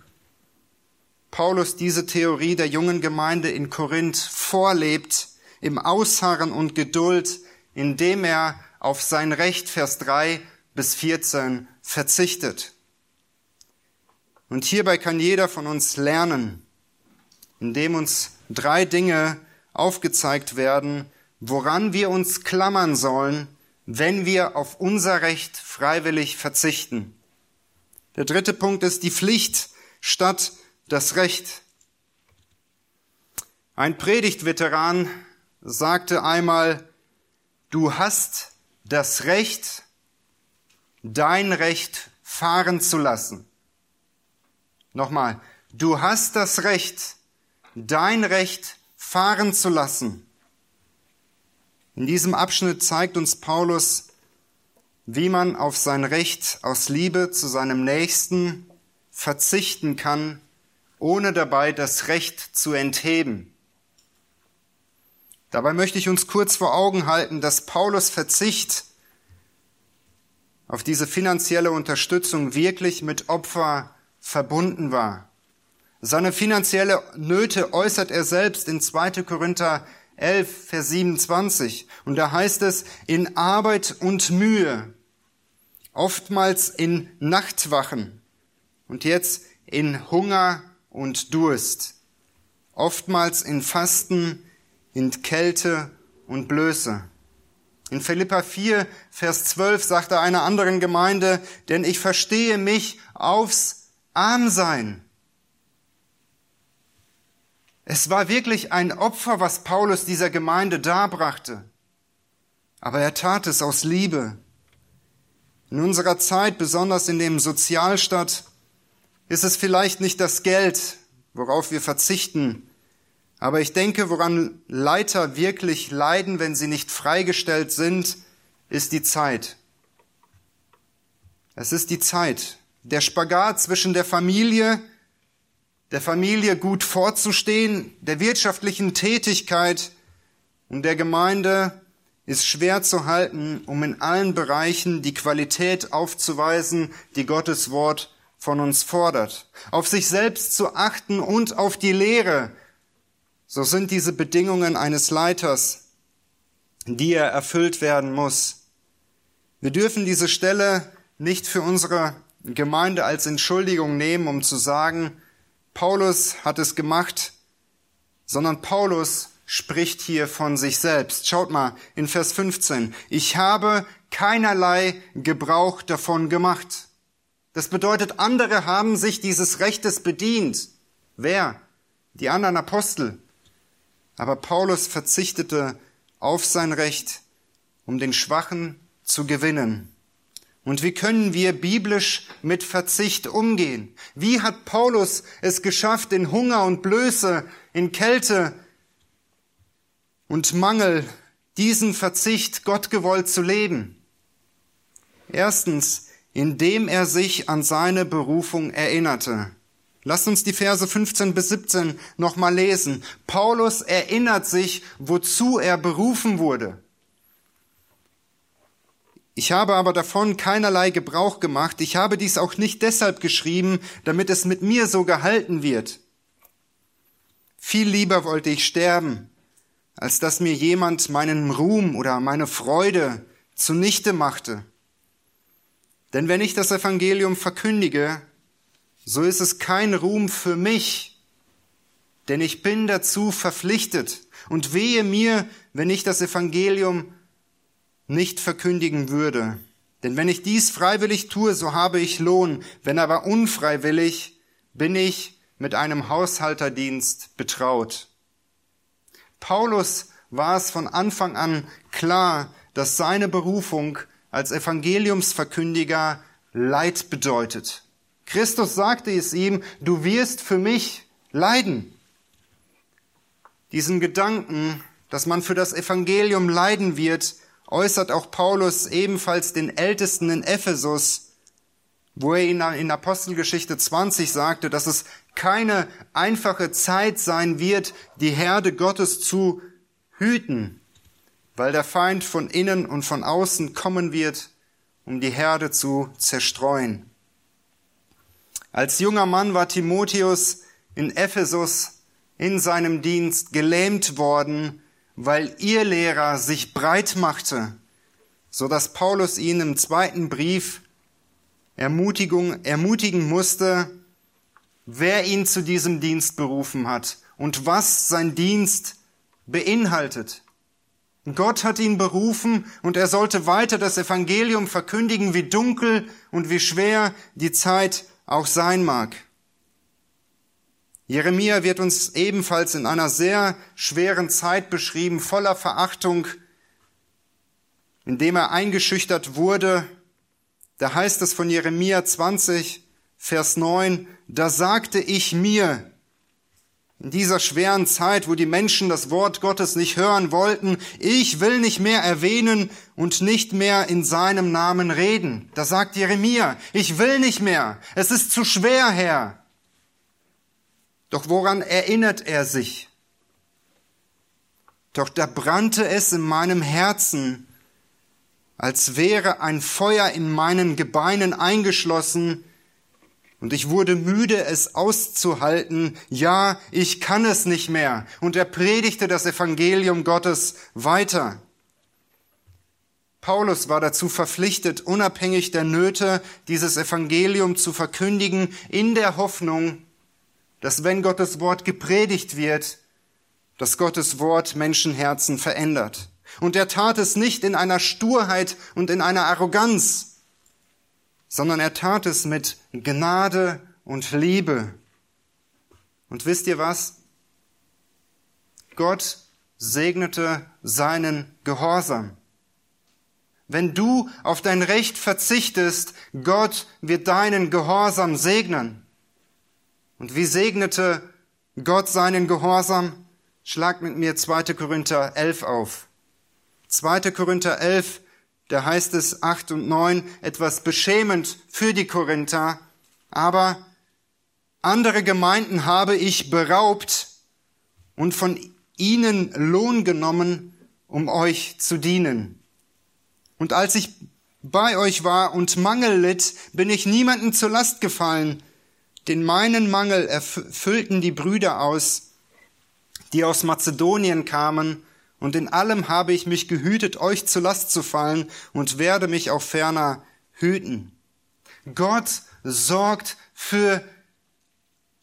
A: Paulus diese Theorie der jungen Gemeinde in Korinth vorlebt, im Ausharren und Geduld, indem er auf sein Recht, Vers 3 bis 14, verzichtet. Und hierbei kann jeder von uns lernen, indem uns drei Dinge aufgezeigt werden, woran wir uns klammern sollen, wenn wir auf unser Recht freiwillig verzichten. Der dritte Punkt ist die Pflicht statt das Recht. Ein Predigtveteran sagte einmal, du hast das Recht, dein Recht fahren zu lassen. Nochmal, du hast das Recht, dein Recht fahren zu lassen. In diesem Abschnitt zeigt uns Paulus, wie man auf sein Recht aus Liebe zu seinem Nächsten verzichten kann, ohne dabei das Recht zu entheben. Dabei möchte ich uns kurz vor Augen halten, dass Paulus Verzicht auf diese finanzielle Unterstützung wirklich mit Opfer verbunden war. Seine finanzielle Nöte äußert er selbst in 2. Korinther 11, Vers 27. Und da heißt es, in Arbeit und Mühe, oftmals in Nachtwachen und jetzt in Hunger und Durst, oftmals in Fasten, in Kälte und Blöße. In Philippa 4, Vers 12 sagt er einer anderen Gemeinde, denn ich verstehe mich aufs Armsein. Es war wirklich ein Opfer, was Paulus dieser Gemeinde darbrachte. Aber er tat es aus Liebe. In unserer Zeit, besonders in dem Sozialstaat, ist es vielleicht nicht das Geld, worauf wir verzichten, aber ich denke, woran Leiter wirklich leiden, wenn sie nicht freigestellt sind, ist die Zeit. Es ist die Zeit. Der Spagat zwischen der Familie, der Familie gut vorzustehen, der wirtschaftlichen Tätigkeit und der Gemeinde ist schwer zu halten, um in allen Bereichen die Qualität aufzuweisen, die Gottes Wort von uns fordert. Auf sich selbst zu achten und auf die Lehre, so sind diese Bedingungen eines Leiters, die er erfüllt werden muss. Wir dürfen diese Stelle nicht für unsere Gemeinde als Entschuldigung nehmen, um zu sagen, Paulus hat es gemacht, sondern Paulus spricht hier von sich selbst. Schaut mal in Vers 15. Ich habe keinerlei Gebrauch davon gemacht. Das bedeutet, andere haben sich dieses Rechtes bedient. Wer? Die anderen Apostel. Aber Paulus verzichtete auf sein Recht, um den Schwachen zu gewinnen. Und wie können wir biblisch mit Verzicht umgehen? Wie hat Paulus es geschafft, in Hunger und Blöße, in Kälte und Mangel diesen Verzicht gottgewollt zu leben? Erstens, indem er sich an seine Berufung erinnerte. Lasst uns die Verse 15 bis 17 nochmal lesen. Paulus erinnert sich, wozu er berufen wurde. Ich habe aber davon keinerlei Gebrauch gemacht. Ich habe dies auch nicht deshalb geschrieben, damit es mit mir so gehalten wird. Viel lieber wollte ich sterben, als dass mir jemand meinen Ruhm oder meine Freude zunichte machte. Denn wenn ich das Evangelium verkündige, so ist es kein Ruhm für mich, denn ich bin dazu verpflichtet. Und wehe mir, wenn ich das Evangelium nicht verkündigen würde. Denn wenn ich dies freiwillig tue, so habe ich Lohn. Wenn aber unfreiwillig, bin ich mit einem Haushalterdienst betraut. Paulus war es von Anfang an klar, dass seine Berufung als Evangeliumsverkündiger Leid bedeutet. Christus sagte es ihm, du wirst für mich leiden. Diesen Gedanken, dass man für das Evangelium leiden wird, äußert auch Paulus ebenfalls den Ältesten in Ephesus, wo er in Apostelgeschichte 20 sagte, dass es keine einfache Zeit sein wird, die Herde Gottes zu hüten, weil der Feind von innen und von außen kommen wird, um die Herde zu zerstreuen. Als junger Mann war Timotheus in Ephesus in seinem Dienst gelähmt worden, weil ihr Lehrer sich breit machte, so dass Paulus ihn im zweiten Brief Ermutigung, ermutigen musste, wer ihn zu diesem Dienst berufen hat und was sein Dienst beinhaltet. Gott hat ihn berufen und er sollte weiter das Evangelium verkündigen, wie dunkel und wie schwer die Zeit auch sein mag. Jeremia wird uns ebenfalls in einer sehr schweren Zeit beschrieben, voller Verachtung, indem er eingeschüchtert wurde. Da heißt es von Jeremia 20, Vers 9, da sagte ich mir, in dieser schweren Zeit, wo die Menschen das Wort Gottes nicht hören wollten, ich will nicht mehr erwähnen und nicht mehr in seinem Namen reden. Da sagt Jeremia, ich will nicht mehr, es ist zu schwer, Herr. Doch woran erinnert er sich? Doch da brannte es in meinem Herzen, als wäre ein Feuer in meinen Gebeinen eingeschlossen, und ich wurde müde, es auszuhalten. Ja, ich kann es nicht mehr. Und er predigte das Evangelium Gottes weiter. Paulus war dazu verpflichtet, unabhängig der Nöte, dieses Evangelium zu verkündigen, in der Hoffnung, dass wenn Gottes Wort gepredigt wird, dass Gottes Wort Menschenherzen verändert. Und er tat es nicht in einer Sturheit und in einer Arroganz, sondern er tat es mit Gnade und Liebe. Und wisst ihr was? Gott segnete seinen Gehorsam. Wenn du auf dein Recht verzichtest, Gott wird deinen Gehorsam segnen. Und wie segnete Gott seinen Gehorsam? Schlag mit mir 2. Korinther 11 auf. 2. Korinther 11, da heißt es 8 und 9 etwas beschämend für die Korinther, aber andere Gemeinden habe ich beraubt und von ihnen Lohn genommen, um euch zu dienen. Und als ich bei euch war und Mangel litt, bin ich niemanden zur Last gefallen, denn meinen Mangel erfüllten die Brüder aus, die aus Mazedonien kamen und in allem habe ich mich gehütet, euch zu Last zu fallen und werde mich auch ferner hüten. Gott sorgt für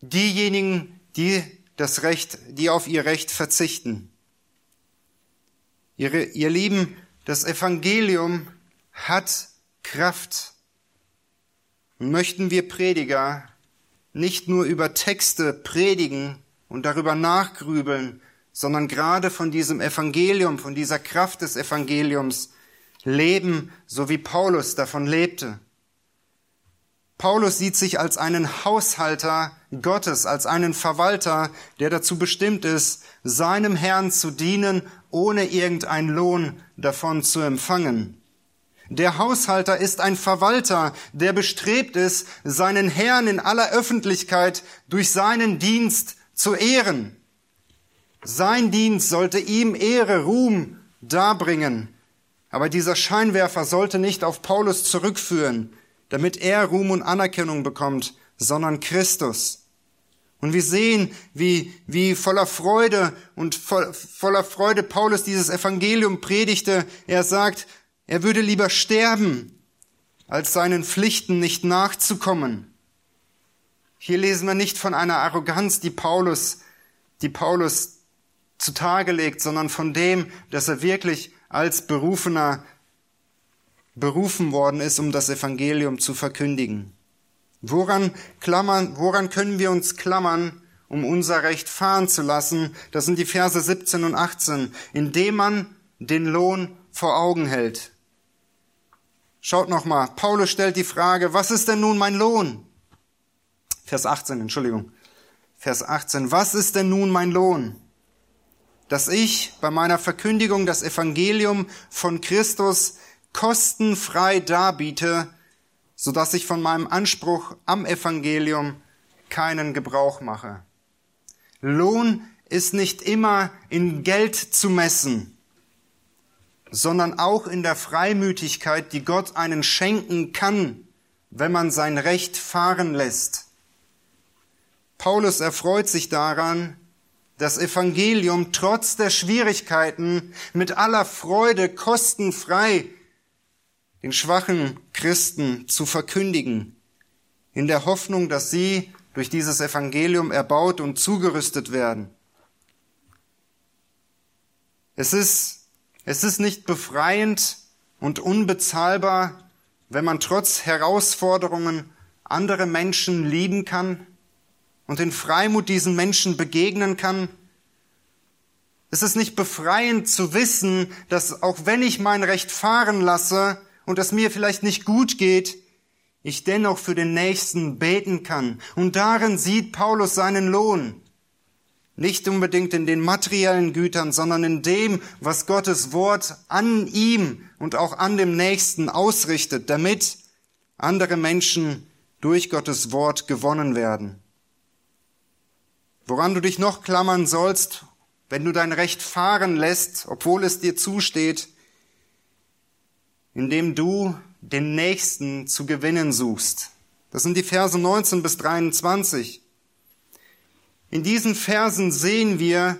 A: diejenigen, die das Recht, die auf ihr Recht verzichten. Ihre, ihr Lieben, das Evangelium hat Kraft. Möchten wir Prediger nicht nur über Texte predigen und darüber nachgrübeln, sondern gerade von diesem Evangelium, von dieser Kraft des Evangeliums leben, so wie Paulus davon lebte. Paulus sieht sich als einen Haushalter Gottes, als einen Verwalter, der dazu bestimmt ist, seinem Herrn zu dienen, ohne irgendeinen Lohn davon zu empfangen. Der Haushalter ist ein Verwalter, der bestrebt ist, seinen Herrn in aller Öffentlichkeit durch seinen Dienst zu ehren. Sein Dienst sollte ihm Ehre, Ruhm darbringen. Aber dieser Scheinwerfer sollte nicht auf Paulus zurückführen, damit er Ruhm und Anerkennung bekommt, sondern Christus. Und wir sehen, wie, wie voller Freude und voll, voller Freude Paulus dieses Evangelium predigte. Er sagt, er würde lieber sterben, als seinen Pflichten nicht nachzukommen. Hier lesen wir nicht von einer Arroganz, die Paulus, die Paulus zutage legt, sondern von dem, dass er wirklich als Berufener berufen worden ist, um das Evangelium zu verkündigen. Woran klammern, woran können wir uns klammern, um unser Recht fahren zu lassen? Das sind die Verse 17 und 18, indem man den Lohn vor Augen hält. Schaut nochmal, Paulus stellt die Frage, was ist denn nun mein Lohn? Vers 18, Entschuldigung. Vers 18, was ist denn nun mein Lohn? dass ich bei meiner Verkündigung das Evangelium von Christus kostenfrei darbiete, so dass ich von meinem Anspruch am Evangelium keinen Gebrauch mache. Lohn ist nicht immer in Geld zu messen, sondern auch in der Freimütigkeit, die Gott einen schenken kann, wenn man sein Recht fahren lässt. Paulus erfreut sich daran, das Evangelium trotz der Schwierigkeiten mit aller Freude kostenfrei den schwachen Christen zu verkündigen, in der Hoffnung, dass sie durch dieses Evangelium erbaut und zugerüstet werden. Es ist, es ist nicht befreiend und unbezahlbar, wenn man trotz Herausforderungen andere Menschen lieben kann, und in Freimut diesen Menschen begegnen kann? Ist es nicht befreiend zu wissen, dass auch wenn ich mein Recht fahren lasse und es mir vielleicht nicht gut geht, ich dennoch für den Nächsten beten kann. Und darin sieht Paulus seinen Lohn. Nicht unbedingt in den materiellen Gütern, sondern in dem, was Gottes Wort an ihm und auch an dem Nächsten ausrichtet, damit andere Menschen durch Gottes Wort gewonnen werden. Woran du dich noch klammern sollst, wenn du dein Recht fahren lässt, obwohl es dir zusteht, indem du den Nächsten zu gewinnen suchst. Das sind die Verse 19 bis 23. In diesen Versen sehen wir,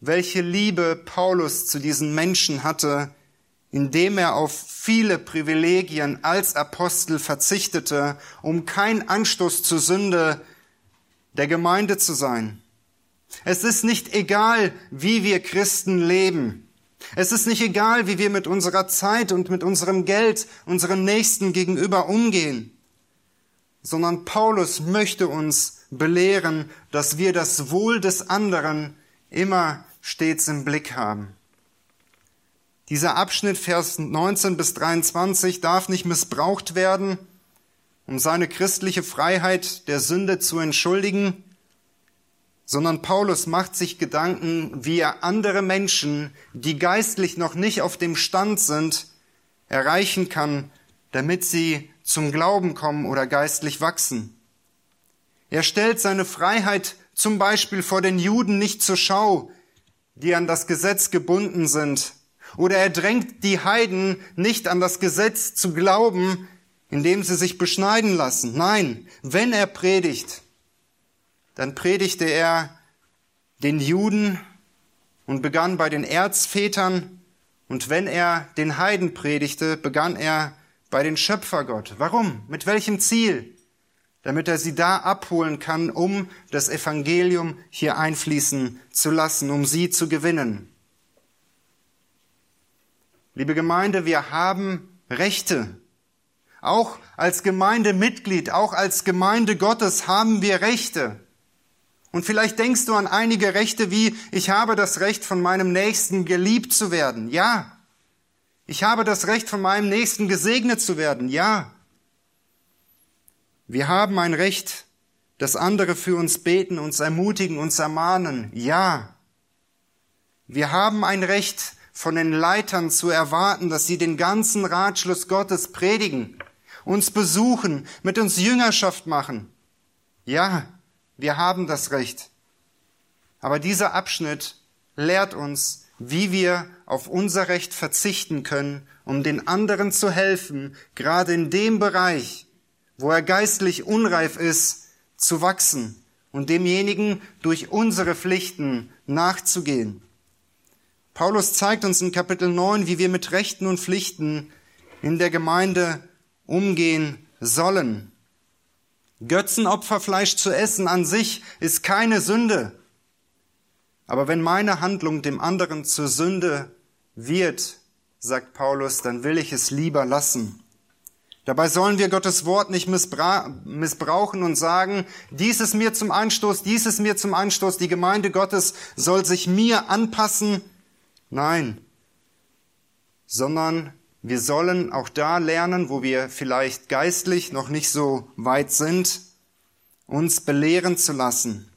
A: welche Liebe Paulus zu diesen Menschen hatte, indem er auf viele Privilegien als Apostel verzichtete, um kein Anstoß zur Sünde der Gemeinde zu sein. Es ist nicht egal, wie wir Christen leben. Es ist nicht egal, wie wir mit unserer Zeit und mit unserem Geld unseren Nächsten gegenüber umgehen, sondern Paulus möchte uns belehren, dass wir das Wohl des anderen immer stets im Blick haben. Dieser Abschnitt, Vers 19 bis 23, darf nicht missbraucht werden, um seine christliche Freiheit der Sünde zu entschuldigen, sondern Paulus macht sich Gedanken, wie er andere Menschen, die geistlich noch nicht auf dem Stand sind, erreichen kann, damit sie zum Glauben kommen oder geistlich wachsen. Er stellt seine Freiheit zum Beispiel vor den Juden nicht zur Schau, die an das Gesetz gebunden sind, oder er drängt die Heiden nicht an das Gesetz zu glauben, indem sie sich beschneiden lassen. Nein, wenn er predigt, dann predigte er den Juden und begann bei den Erzvätern. Und wenn er den Heiden predigte, begann er bei den Schöpfergott. Warum? Mit welchem Ziel? Damit er sie da abholen kann, um das Evangelium hier einfließen zu lassen, um sie zu gewinnen. Liebe Gemeinde, wir haben Rechte. Auch als Gemeindemitglied, auch als Gemeinde Gottes haben wir Rechte. Und vielleicht denkst du an einige Rechte wie, ich habe das Recht von meinem Nächsten geliebt zu werden. Ja. Ich habe das Recht von meinem Nächsten gesegnet zu werden. Ja. Wir haben ein Recht, dass andere für uns beten, uns ermutigen, uns ermahnen. Ja. Wir haben ein Recht, von den Leitern zu erwarten, dass sie den ganzen Ratschluss Gottes predigen, uns besuchen, mit uns Jüngerschaft machen. Ja, wir haben das Recht. Aber dieser Abschnitt lehrt uns, wie wir auf unser Recht verzichten können, um den anderen zu helfen, gerade in dem Bereich, wo er geistlich unreif ist, zu wachsen und demjenigen durch unsere Pflichten nachzugehen. Paulus zeigt uns in Kapitel 9, wie wir mit Rechten und Pflichten in der Gemeinde umgehen sollen. Götzenopferfleisch zu essen an sich ist keine Sünde. Aber wenn meine Handlung dem anderen zur Sünde wird, sagt Paulus, dann will ich es lieber lassen. Dabei sollen wir Gottes Wort nicht missbrauchen und sagen, dies ist mir zum Anstoß, dies ist mir zum Anstoß, die Gemeinde Gottes soll sich mir anpassen. Nein, sondern wir sollen auch da lernen, wo wir vielleicht geistlich noch nicht so weit sind, uns belehren zu lassen,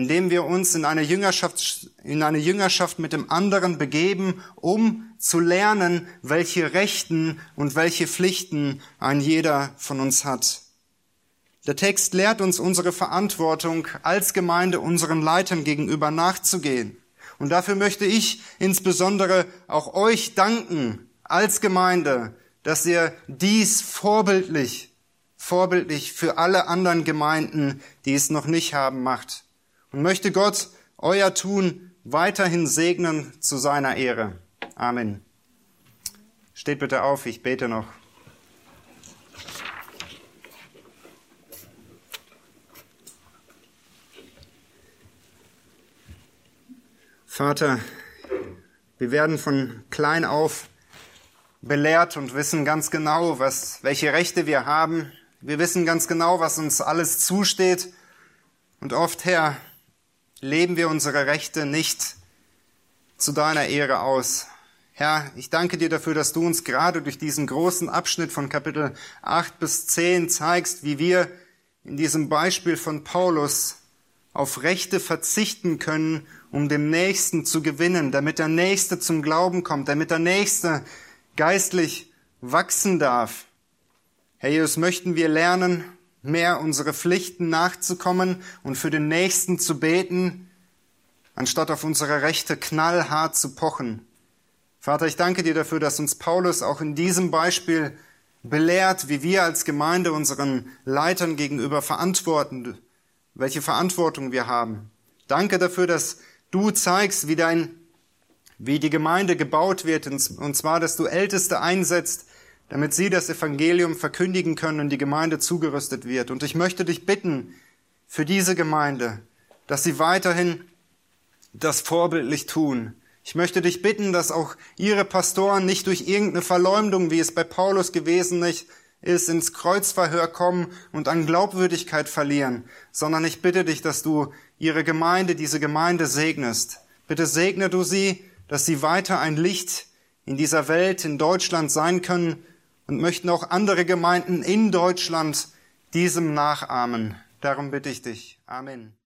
A: indem wir uns in eine Jüngerschaft, in eine Jüngerschaft mit dem anderen begeben, um zu lernen, welche Rechten und welche Pflichten ein jeder von uns hat. Der Text lehrt uns unsere Verantwortung als Gemeinde unseren Leitern gegenüber nachzugehen. Und dafür möchte ich insbesondere auch euch danken, als Gemeinde, dass ihr dies vorbildlich, vorbildlich für alle anderen Gemeinden, die es noch nicht haben, macht. Und möchte Gott euer Tun weiterhin segnen zu seiner Ehre. Amen. Steht bitte auf, ich bete noch. Vater, wir werden von klein auf belehrt und wissen ganz genau, was, welche Rechte wir haben. Wir wissen ganz genau, was uns alles zusteht. Und oft, Herr, leben wir unsere Rechte nicht zu deiner Ehre aus. Herr, ich danke dir dafür, dass du uns gerade durch diesen großen Abschnitt von Kapitel 8 bis 10 zeigst, wie wir in diesem Beispiel von Paulus auf Rechte verzichten können, um dem Nächsten zu gewinnen, damit der Nächste zum Glauben kommt, damit der Nächste geistlich wachsen darf. Herr Jesus, möchten wir lernen, mehr unsere Pflichten nachzukommen und für den Nächsten zu beten, anstatt auf unsere Rechte knallhart zu pochen. Vater, ich danke dir dafür, dass uns Paulus auch in diesem Beispiel belehrt, wie wir als Gemeinde unseren Leitern gegenüber verantworten, welche Verantwortung wir haben. Danke dafür, dass du zeigst, wie dein, wie die Gemeinde gebaut wird, und zwar, dass du Älteste einsetzt, damit sie das Evangelium verkündigen können und die Gemeinde zugerüstet wird. Und ich möchte dich bitten für diese Gemeinde, dass sie weiterhin das vorbildlich tun. Ich möchte dich bitten, dass auch ihre Pastoren nicht durch irgendeine Verleumdung, wie es bei Paulus gewesen ist, ins Kreuzverhör kommen und an Glaubwürdigkeit verlieren, sondern ich bitte dich, dass du ihre Gemeinde, diese Gemeinde segnest. Bitte segne du sie, dass sie weiter ein Licht in dieser Welt, in Deutschland sein können und möchten auch andere Gemeinden in Deutschland diesem nachahmen. Darum bitte ich dich. Amen.